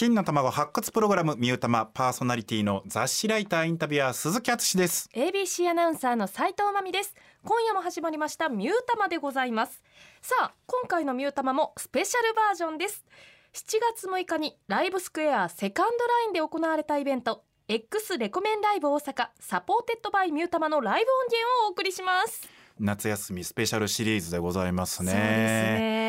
金の卵発掘プログラムミュータマパーソナリティの雑誌ライターインタビュアー鈴木敦です。ABC アナウンサーの斉藤真美です。今夜も始まりましたミュータマでございます。さあ今回のミュータマもスペシャルバージョンです。7月6日にライブスクエアセカンドラインで行われたイベント X レコメンライブ大阪サポーテッドバイミュータマのライブ音源をお送りします。夏休みスペシャルシリーズでございますね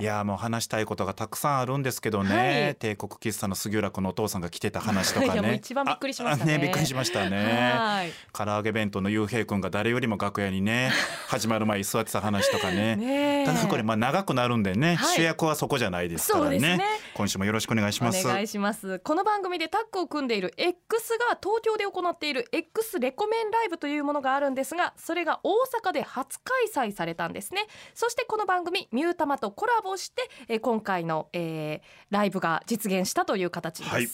いやもう話したいことがたくさんあるんですけどね、はい。帝国喫茶の杉浦君のお父さんが来てた話とかね。一番びっくりしましたね。ああびっくりしましたね。はい。唐揚げ弁当の雄平君が誰よりも楽屋にね 始まる前に座ってた話とかね。ねえ。ただこれまあ長くなるんでね、はい。主役はそこじゃないですからね。ね。今週もよろしくお願いします。お願いします。この番組でタッグを組んでいる X が東京で行っている X レコメンライブというものがあるんですがそれが大阪で初開催されたんですね。そしてこの番組ミュータマとコラボしてえー今回の、えーライブが実現したという形です、はい。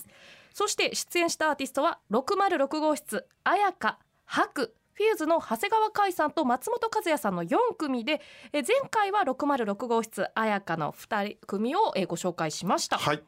そして出演したアーティストは606号室綾香白フューズの長谷川海さんと松本和也さんの4組でえー前回は606号室綾香の2人組をえーご紹介しました、はい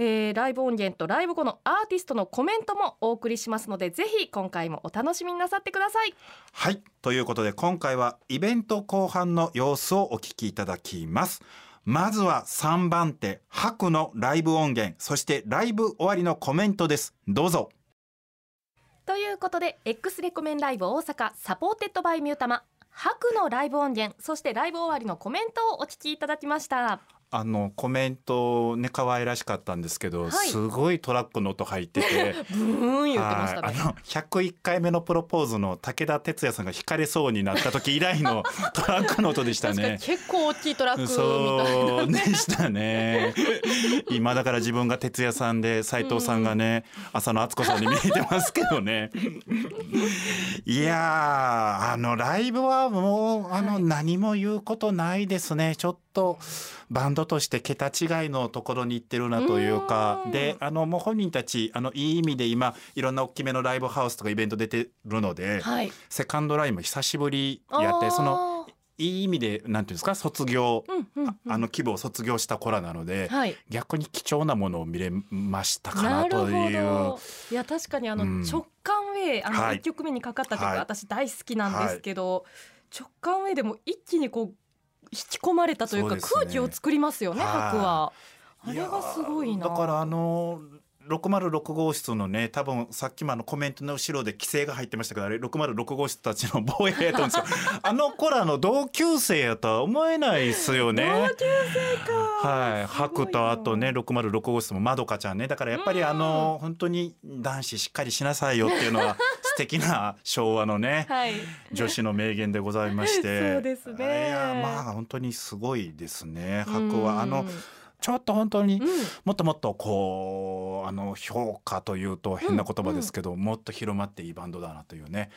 えーライブ音源とライブ後のアーティストのコメントもお送りしますのでぜひ今回もお楽しみになさってください。はい。ということで今回はイベント後半の様子をお聞きいただきます。まずは3番手白のライブ音源そしてライブ終わりのコメントです。どうぞ。ということで X レコメンライブ大阪サポーテッドバイミュータマ白のライブ音源そしてライブ終わりのコメントをお聞きいただきましたあのコメントね可愛らしかったんですけど、はいすごいトラックの音入ってて ブーン言ってましたねはいあの101回目のプロポーズの武田鉄矢さんが轢かれそうになった時以来の トラックの音でしたね。結構大きいトラックみたいなでしたね。今だから自分が哲也さんで斉藤さんがね、浅野敦子さんに見えてますけどね。いやーあのライブはもうあの、はい何も言うことないですね。ちょっとバンドとして桁違いのところに行ってるなというか。うん。であのもう本人たちあのいい意味で今いろんな大きめのライブハウスとかイベント出てるので、はい。セカンドラインも久しぶりやってそのあいい意味でなんていうんですか卒業、ーうんうんうん。あの規模を卒業した子らなので、はい。逆に貴重なものを見れましたかなという。ど。いや確かにあのうん。直感ウェイ、あのはい。一曲目にかかった曲、はい。私大好きなんですけど、直感ウェイでも一気にこう引き込まれたというかね空気を作りますよね、はい白は。あれがすごいな。だからあの606号室のね多分さっきもあのコメントの後ろで規制が入ってましたけどあれ606号室たちの防衛やと思うんですよ あの子らの同級生やとは思えないですよね。同級生か。はい、白とあとね606号室もまどかちゃんねだからやっぱりあの本当に男子しっかりしなさいよっていうのは素敵な昭和のねはい。女子の名言でございまして。そうですね。いやまあ本当にすごいですね。白うん。はあのちょっと本当にうん。もっともっとこうあの評価というと変な言葉ですけど、もっと広まっていいバンドだなというね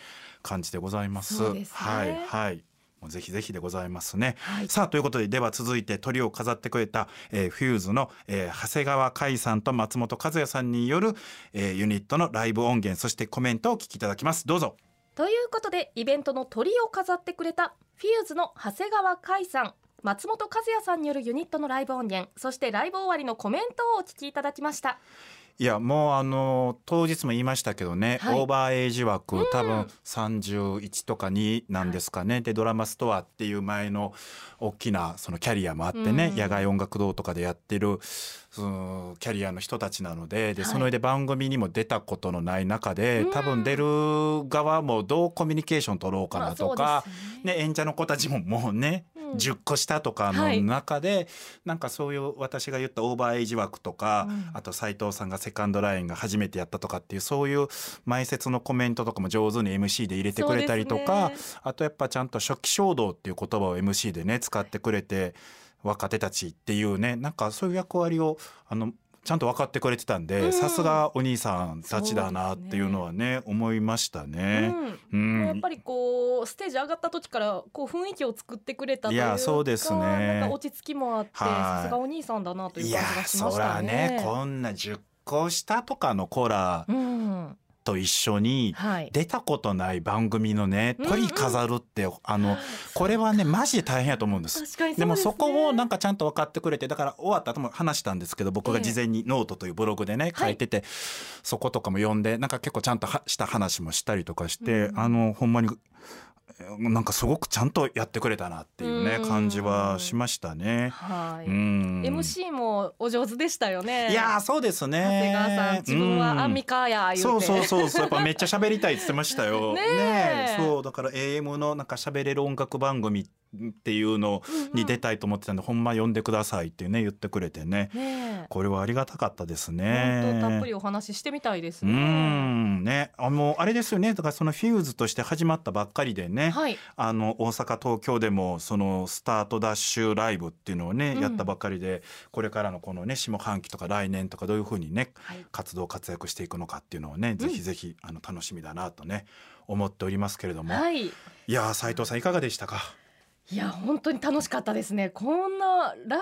感じでございます。すね。はいはいもうぜひぜひでございますね。はい。さあということででは続いてトリを飾ってくれた、えーフューズの、えー長谷川海さんと松本和也さんによる、えーユニットのライブ音源そしてコメントをお聞きいただきますどうぞということでイベントのトリを飾ってくれたフューズの長谷川海さん松本和也さんによるユニットのライブ音源そしてライブ終わりのコメントをお聞きいただきましたいやもうあの当日も言いましたけどね、はい。オーバーエイジ枠、うん。多分31とか2なんですかね、でドラマストアっていう前の大きなそのキャリアもあってね、うん。野外音楽堂とかでやってるそのキャリアの人たちなのでではい。その上で番組にも出たことのない中で、うん。多分出る側もどうコミュニケーション取ろうかなとか、ね。ね、演者の子たちももうね、うん10個下とかのはい。中で、なんかそういう私が言ったオーバーエイジ枠とか、うん。あと斉藤さんがセカンドラインが初めてやったとかっていうそういう前説のコメントとかも上手に MC で入れてくれたりとか、ね。あとやっぱちゃんと初期衝動っていう言葉を MC でね使ってくれて若手たちっていうねなんかそういう役割をあのちゃんと分かってくれてたんうん。でさすがお兄さんたちだなっていうのはね思いましたね。う、うん。んやっぱりこうステージ上がった時からこう雰囲気を作ってくれたというかいやそうですね。落ち着きもあってはい。さすがお兄さんだなという感じがしましそらたね。ねこんな10個下とかの子らうん、と一緒にはい。出たことない番組のねうんうん。鳥飾るって、あのこれはねマジで大変やと思うんです。です、ね、でもそこをなんかちゃんと分かってくれてだから終わった後も話したんですけど僕が事前にノートというブログでねはい。書いてて、そことかも読んでなんか結構ちゃんとはした話もしたりとかして、うんあのほんまにえーなんかすごくちゃんとやってくれたなっていうねうん。感じはしましたね。はい、うん。MC もお上手でしたよね。いやーそうですね。長谷川さん自分はアンミカや言うて、そうそうそうそうやっぱめっちゃ喋りたいって言ってましたよ。ねえ。そうだから AM のなんか喋れる音楽番組っていうのに出たいと思ってたんで、ほんま呼んでくださいってね言ってくれてね。ねえ。これはありがたかったですね。本当たっぷりお話ししてみたいですうねん。ね。あのあれですよね。だからそのフューズとして始まったばっかりでね、はい。あの大阪東京でもそのスタートダッシュライブっていうのをね、うん。やったばっかりでこれからのこのね下半期とか来年とかどういうふうにねはい。活動活躍していくのかっていうのをね、ぜひぜひあの楽しみだなとね思っておりますけれども、はい。いやー斉藤さんいかがでしたか？いや本当に楽しかったですね。こんなライブハ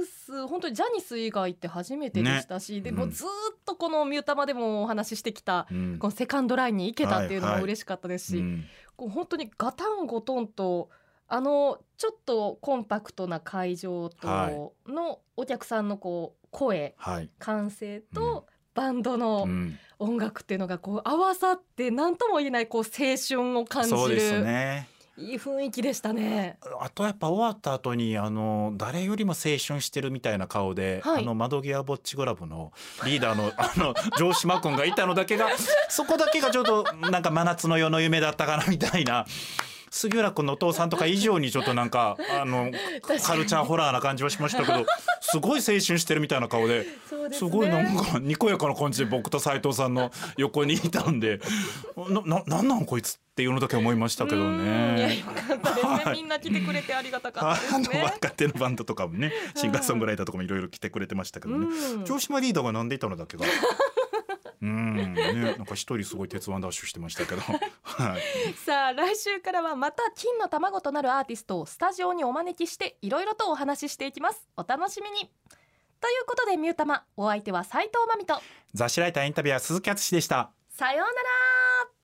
ウス本当にジャニス以外って初めてでしたし、でもうん。ずーっとこのミュータマでもお話ししてきたうん。このセカンドラインに行けたっていうのはいはいも嬉しかったですし、うんこう本当にガタンゴトンとあのちょっとコンパクトな会場とはい。のお客さんのこう声はい、歓声とバンドのうん。音楽っていうのがこう合わさって何とも言えないこう青春を感じそうでするねいい雰囲気でしたね。あとやっぱ終わった後にあの誰よりも青春してるみたいな顔で、はいあの窓際ぼっちグラブのリーダーの あの城島君がいたのだけがそこだけがちょっとなんか真夏の夜の夢だったかなみたいな。杉浦君のお父さんとか以上にちょっとなんかあのカルチャーホラーな感じはしましたけどすごい青春してるみたいな顔でねすごいなんかにこやかな感じで僕と斉藤さんの横にいたんでなななんなんこいつっていうのだけ思いましたけどね。みんな来てくれてありがたかあったですね。の若手のバンドとかもねシンガーソングライターとかもいろいろ来てくれてましたけどね、うん。城島リーダーがなんでいたのだけ？がうん。ねなんか一人すごい鉄腕ダッシュしてましたけど。はい。さあ来週からはまた金の卵となるアーティストをスタジオにお招きしていろいろとお話ししていきます。お楽しみに。ということでミュータマお相手は斉藤真美と。雑誌ライターインタビュアー鈴木敦でした。さようなら